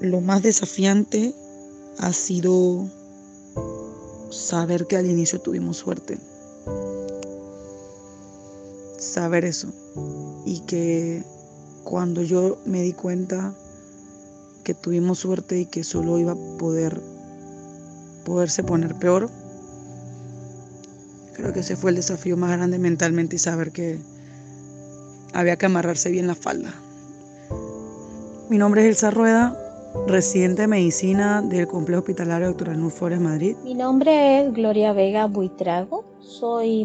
lo más desafiante ha sido saber que al inicio tuvimos suerte. Saber eso. Y que cuando yo me di cuenta que tuvimos suerte y que solo iba a poder poderse poner peor, creo que ese fue el desafío más grande mentalmente y saber que había que amarrarse bien la falda. Mi nombre es Elsa Rueda, residente de medicina del Complejo Hospitalario Dr. Arnulfo Flores Madrid. Mi nombre es Gloria Vega Buitrago, soy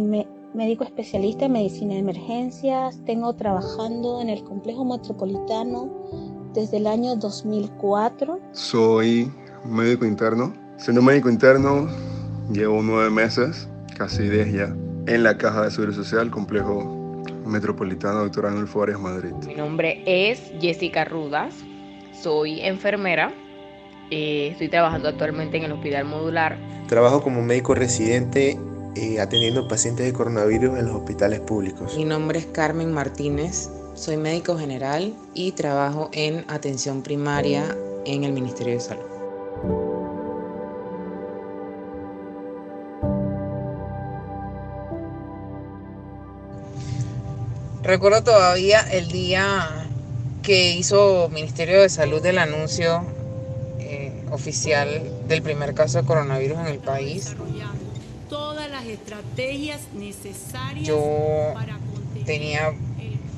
médico especialista en medicina de emergencias, tengo trabajando en el Complejo Metropolitano desde el año 2004. Soy médico interno, siendo médico interno llevo nueve meses, casi diez ya, en la Caja de Seguro Social, Complejo Metropolitano Dr. Arnulfo Flores Madrid. Mi nombre es Jessica Rudas, soy enfermera, eh, estoy trabajando actualmente en el hospital modular. Trabajo como médico residente eh, atendiendo pacientes de coronavirus en los hospitales públicos. Mi nombre es Carmen Martínez, soy médico general y trabajo en atención primaria en el Ministerio de Salud. Recuerdo todavía el día que hizo Ministerio de Salud el anuncio eh, oficial del primer caso de coronavirus en el país. Todas las estrategias necesarias Yo tenía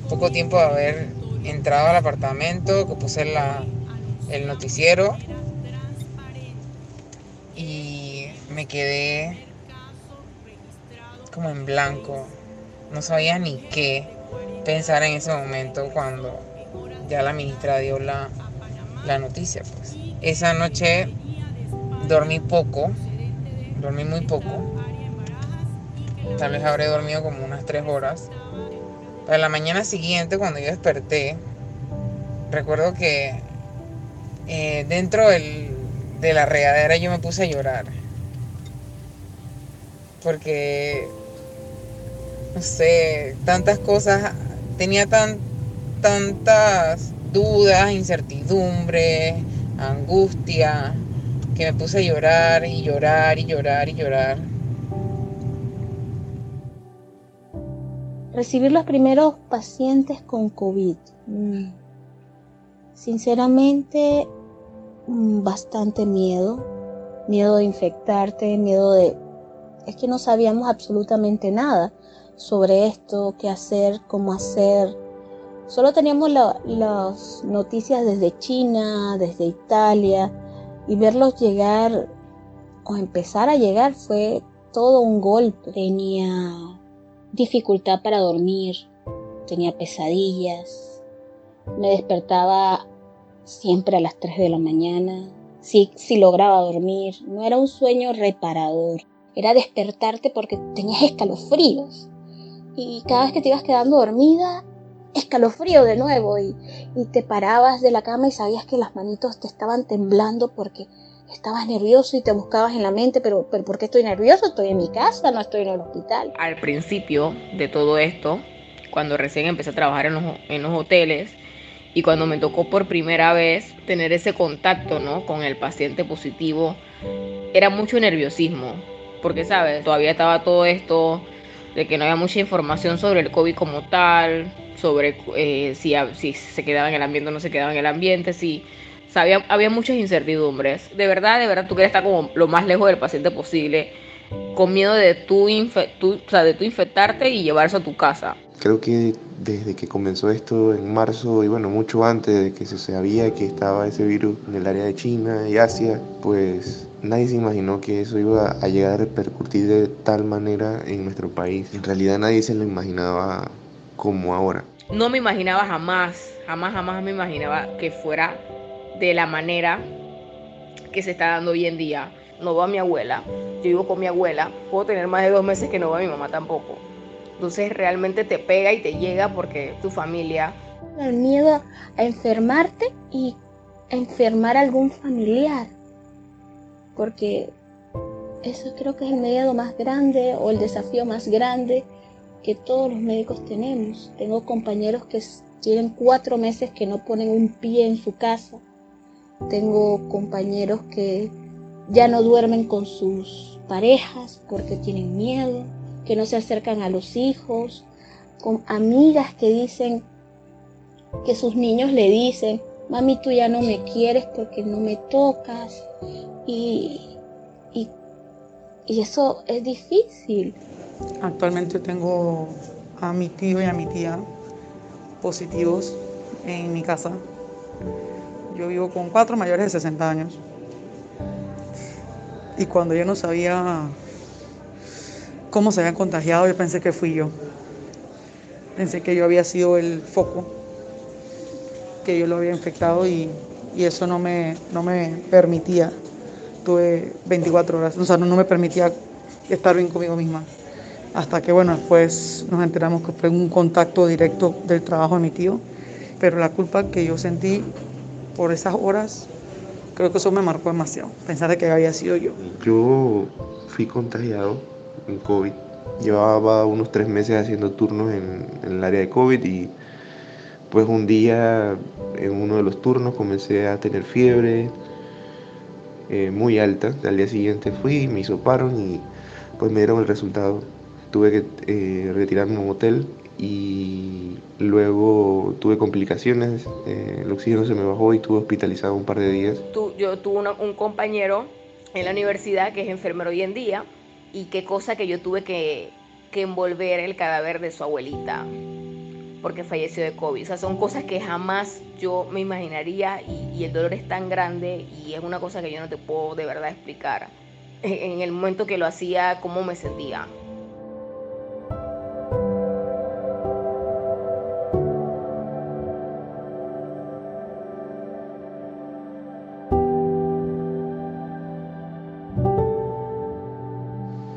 poco tiempo de haber entrado al apartamento, que puse la, el noticiero y me quedé como en blanco. No sabía ni qué pensar en ese momento cuando ya la ministra dio la, noticia. Pues. Esa noche dormí poco, dormí muy poco. Tal vez habré dormido como unas tres horas. Para la mañana siguiente, cuando yo desperté, recuerdo que eh, dentro de la regadera yo me puse a llorar. Porque, no sé, tantas cosas, tenía tan, tantas dudas, incertidumbre, angustia, que me puse a llorar y llorar y llorar y llorar. Recibir los primeros pacientes con COVID. Mm. Sinceramente, mm, bastante miedo. Miedo de infectarte, miedo de... Es que no sabíamos absolutamente nada sobre esto, qué hacer, cómo hacer Solo teníamos las noticias desde China, desde Italia, y verlos llegar o empezar a llegar fue todo un golpe. Tenía dificultad para dormir, tenía pesadillas, me despertaba siempre a las 3 de la mañana, si, si lograba dormir, no era un sueño reparador, era despertarte porque tenías escalofríos. Y cada vez que te ibas quedando dormida, escalofrío de nuevo y, te parabas de la cama y sabías que las manitos te estaban temblando porque estabas nervioso y te buscabas en la mente, pero, pero ¿por qué estoy nervioso? Estoy en mi casa, no estoy en el hospital. Al principio de todo esto, cuando recién empecé a trabajar en los, en los hoteles y cuando me tocó por primera vez tener ese contacto ¿no? con el paciente positivo, era mucho nerviosismo, porque, ¿sabes? Todavía estaba todo esto de que no había mucha información sobre el COVID como tal, sobre eh, si, si, se quedaba en el ambiente o no se quedaba en el ambiente, si sabía, había muchas incertidumbres. De verdad, de verdad, tú quieres estar como lo más lejos del paciente posible, con miedo de tú, de tú infectarte y llevarse a tu casa. Creo que desde que comenzó esto en marzo y bueno, mucho antes de que se sabía que estaba ese virus en el área de China y Asia, pues nadie se imaginó que eso iba a llegar a repercutir de tal manera en nuestro país. En realidad nadie se lo imaginaba como ahora. No me imaginaba jamás, jamás, jamás me imaginaba que fuera de la manera que se está dando hoy en día. No va a mi abuela, yo vivo con mi abuela, puedo tener más de dos meses que no va a mi mamá tampoco. Entonces realmente te pega y te llega porque tu familia... El miedo a enfermarte y a enfermar a algún familiar. Porque eso creo que es el miedo más grande o el desafío más grande que todos los médicos tenemos. Tengo compañeros que tienen cuatro meses que no ponen un pie en su casa tengo compañeros que ya no duermen con sus parejas porque tienen miedo, que no se acercan a los hijos, con amigas que dicen que sus niños le dicen, mami, tú ya no me quieres porque no me tocas. Y, y, y eso es difícil. Actualmente tengo a mi tío y a mi tía positivos en mi casa. Yo vivo con cuatro mayores de 60 años. Y cuando yo no sabía cómo se habían contagiado, yo pensé que fui yo. Pensé que yo había sido el foco, que yo lo había infectado y, y eso no me, no me permitía. Tuve 24 horas, o sea, no, no me permitía estar bien conmigo misma. Hasta que, bueno, después nos enteramos que fue un contacto directo del trabajo de mi tío, pero la culpa que yo sentí por esas horas, creo que eso me marcó demasiado, pensar de que había sido yo. Yo fui contagiado en COVID. Llevaba unos tres meses haciendo turnos en, en el área de COVID y pues un día en uno de los turnos comencé a tener fiebre eh, muy alta. Al día siguiente fui, me hisoparon y pues me dieron el resultado. Tuve que eh, retirarme a un hotel y luego tuve complicaciones, eh, el oxígeno se me bajó y estuve hospitalizado un par de días. Tú- yo tuve una- un compañero en la universidad que es enfermero hoy en día y qué cosa que yo tuve que, que envolver el cadáver de su abuelita porque falleció de COVID. O sea, son cosas que jamás yo me imaginaría y, y el dolor es tan grande y es una cosa que yo no te puedo de verdad explicar. En en el momento que lo hacía, cómo me sentía.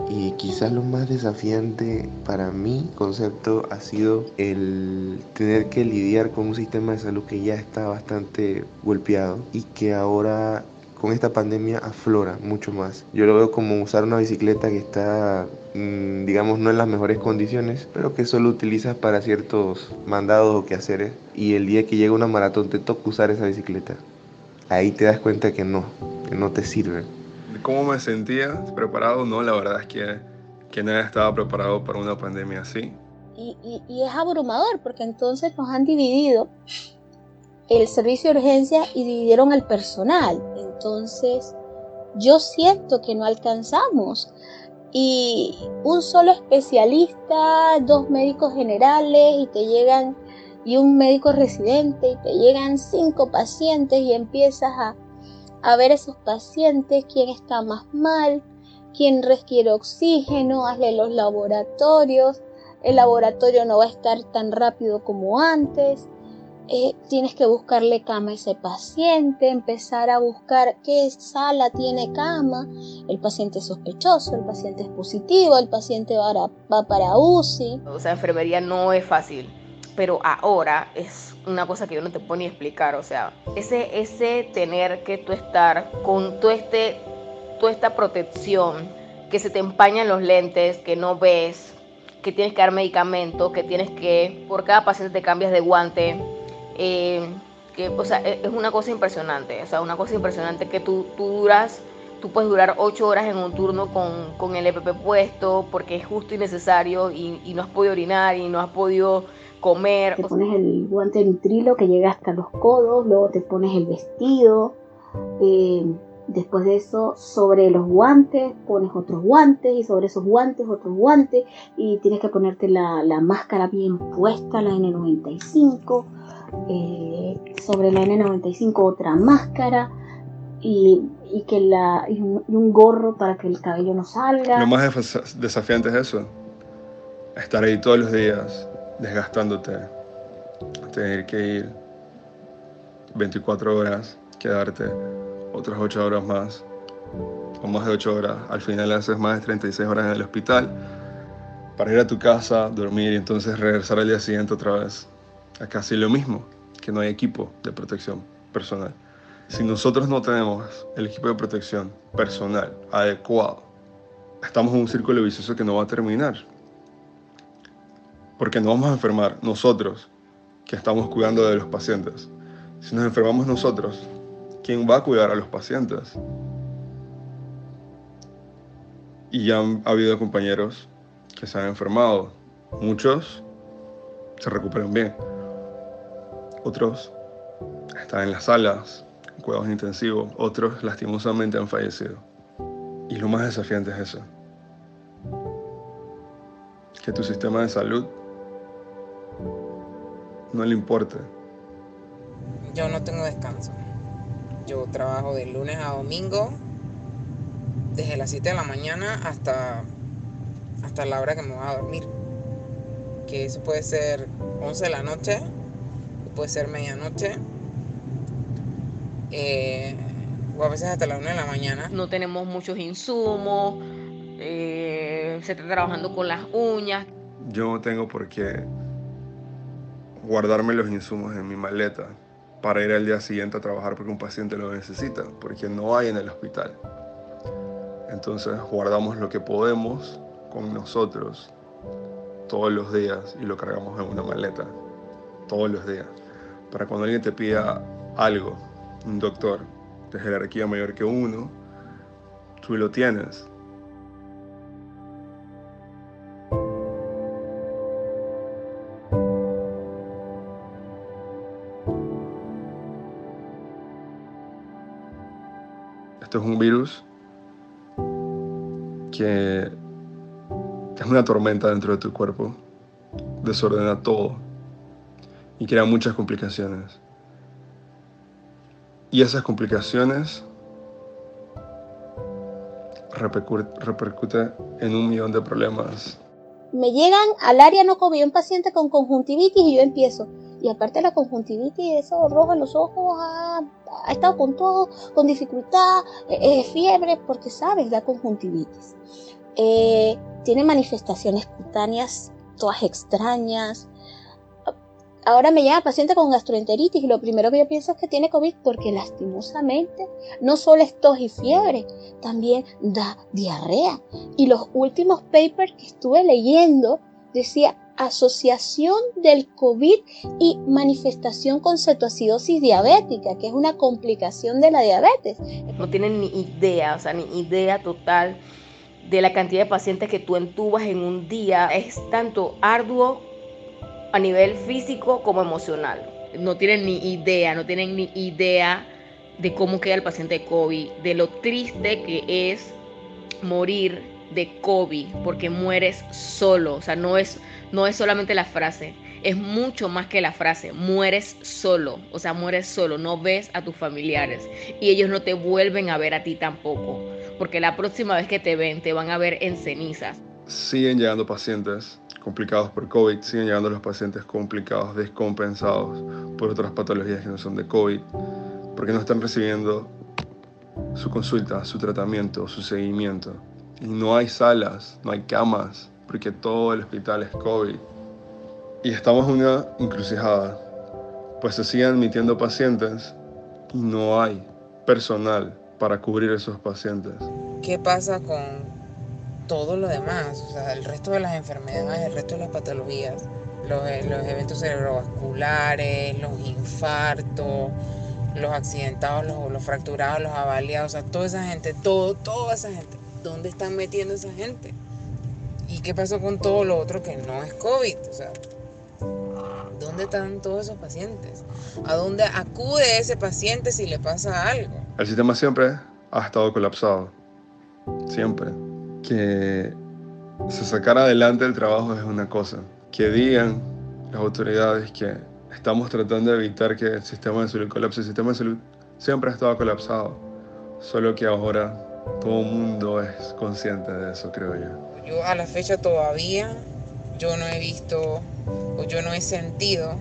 Y quizás lo más desafiante para mi concepto ha sido el tener que lidiar con un sistema de salud que ya está bastante golpeado y que ahora con esta pandemia aflora mucho más. Yo lo veo como usar una bicicleta que está, mm, digamos, no en las mejores condiciones, pero que solo utilizas para ciertos mandados o quehaceres y el día que llega una maratón te toca usar esa bicicleta. Ahí te das cuenta que no, que no te sirve. ¿Cómo me sentía preparado? No, la verdad es que, que nadie estaba preparado para una pandemia así. Y, y- y es abrumador porque entonces nos han dividido el servicio de urgencia y dividieron el personal. Entonces yo siento que no alcanzamos. Y un solo especialista, dos médicos generales y te llegan, y un médico residente y te llegan cinco pacientes y empiezas a, a ver esos pacientes, quién está más mal, quién requiere oxígeno, hazle los laboratorios el laboratorio no va a estar tan rápido como antes. Eh, tienes que buscarle cama a ese paciente, empezar a buscar qué sala tiene cama. El paciente es sospechoso, el paciente es positivo, el paciente va, a- va para UCI. O sea, enfermería no es fácil, pero ahora es una cosa que yo no te puedo ni explicar. O sea, ese, ese tener que tú estar con todo este, toda esta protección, que se te empañan los lentes, que no ves, que tienes que dar medicamento, que tienes que, por cada paciente te cambias de guante. eh, que, o sea, e- es una cosa impresionante. O sea, una cosa impresionante que tú, tú duras tú puedes durar ocho horas en un turno con, con el EPP puesto porque es justo y necesario y, y no has podido orinar y no has podido comer. Te pones el guante de nitrilo que llega hasta los codos, luego te pones el vestido. eh, después de eso, sobre los guantes pones otros guantes y sobre esos guantes otros guantes y tienes que ponerte la, la máscara bien puesta, la N95. eh, sobre la N95 otra máscara y, y que la, y un, y un gorro para que el cabello no salga. Lo más desa- desafiante es eso. Estar ahí todos los días, desgastándote. Tener que ir 24 horas, quedarte otras 8 horas más, o más de 8 horas. Al final haces más de 36 horas en el hospital para ir a tu casa, dormir y entonces regresar al día siguiente otra vez. A casi lo mismo, que no hay equipo de protección personal. Si nosotros no tenemos el equipo de protección personal adecuado, estamos en un círculo vicioso que no va a terminar. Porque no vamos a enfermar nosotros, que estamos cuidando de los pacientes. Si nos enfermamos nosotros, ¿quién va a cuidar a los pacientes? Y ya han habido compañeros que se han enfermado. Muchos se recuperan bien. Otros están en las salas, en cuidados intensivos. Otros lastimosamente han fallecido. Y lo más desafiante es eso. Que tu sistema de salud no le importe. Yo no tengo descanso. Yo trabajo de lunes a domingo, desde las 7 de la mañana hasta, hasta la hora que me voy a dormir. Que eso puede ser 11 de la noche, puede ser medianoche, eh, o a veces hasta la 1 de la mañana. No tenemos muchos insumos, eh, se está trabajando con las uñas. Yo no tengo por qué guardarme los insumos en mi maleta para ir al día siguiente a trabajar porque un paciente lo necesita, porque no hay en el hospital. Entonces guardamos lo que podemos con nosotros todos los días y lo cargamos en una maleta todos los días. Para cuando alguien te pida algo, un doctor de jerarquía mayor que uno, tú lo tienes. Esto es un virus que es una tormenta dentro de tu cuerpo, desordena todo y crea muchas complicaciones. Y esas complicaciones repercuten en un millón de problemas. Me llegan al área no COVID un paciente con conjuntivitis y yo empiezo. Y aparte la conjuntivitis, eso rojo en los ojos, ha, estado con todo, con dificultad, eh, fiebre, porque sabes, da conjuntivitis. Eh, tiene manifestaciones cutáneas todas extrañas. Ahora me llama paciente con gastroenteritis y lo primero que yo pienso es que tiene COVID porque lastimosamente no solo es tos y fiebre, también da diarrea. Y los últimos papers que estuve leyendo decía asociación del COVID y manifestación con cetoacidosis diabética, que es una complicación de la diabetes. No tienen ni idea, o sea, ni idea total de la cantidad de pacientes que tú entubas en un día. Es tanto arduo a nivel físico como emocional. No tienen ni idea, no tienen ni idea de cómo queda el paciente de COVID, de lo triste que es morir de COVID, porque mueres solo, o sea, no es no es solamente la frase, es mucho más que la frase. Mueres solo, o sea, mueres solo, no ves a tus familiares y ellos no te vuelven a ver a ti tampoco, porque la próxima vez que te ven te van a ver en cenizas. Siguen llegando pacientes complicados por COVID, siguen llegando los pacientes complicados, descompensados por otras patologías que no son de COVID, porque no están recibiendo su consulta, su tratamiento, su seguimiento. Y no hay salas, no hay camas, porque todo el hospital es COVID. Y estamos en una encrucijada, pues se siguen admitiendo pacientes y no hay personal para cubrir esos pacientes. ¿Qué pasa con todo lo demás? O sea, el resto de las enfermedades, el resto de las patologías, los, eh, los eventos cerebrovasculares, los infartos, los accidentados, los, los fracturados, los avaliados, o sea, toda esa gente, todo, toda esa gente. ¿Dónde están metiendo esa gente? ¿Y qué pasó con todo lo otro que no es COVID? O sea, ¿dónde están todos esos pacientes? ¿A dónde acude ese paciente si le pasa algo? El sistema siempre ha estado colapsado. Siempre. Que se sacara adelante el trabajo es una cosa. Que digan las autoridades que estamos tratando de evitar que el sistema de salud colapse. El sistema de salud siempre ha estado colapsado. Solo que ahora todo el mundo es consciente de eso, creo yo. Yo a la fecha todavía, yo no he visto o yo no he sentido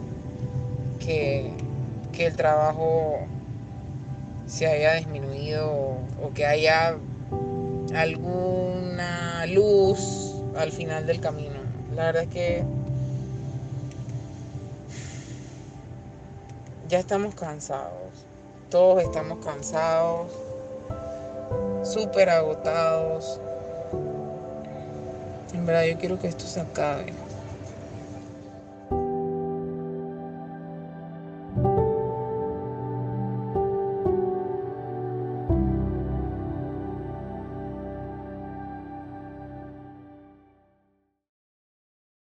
que, el trabajo se haya disminuido o, que haya alguna luz al final del camino. La verdad es que ya estamos cansados, todos estamos cansados, súper agotados. En verdad yo quiero que esto se acabe.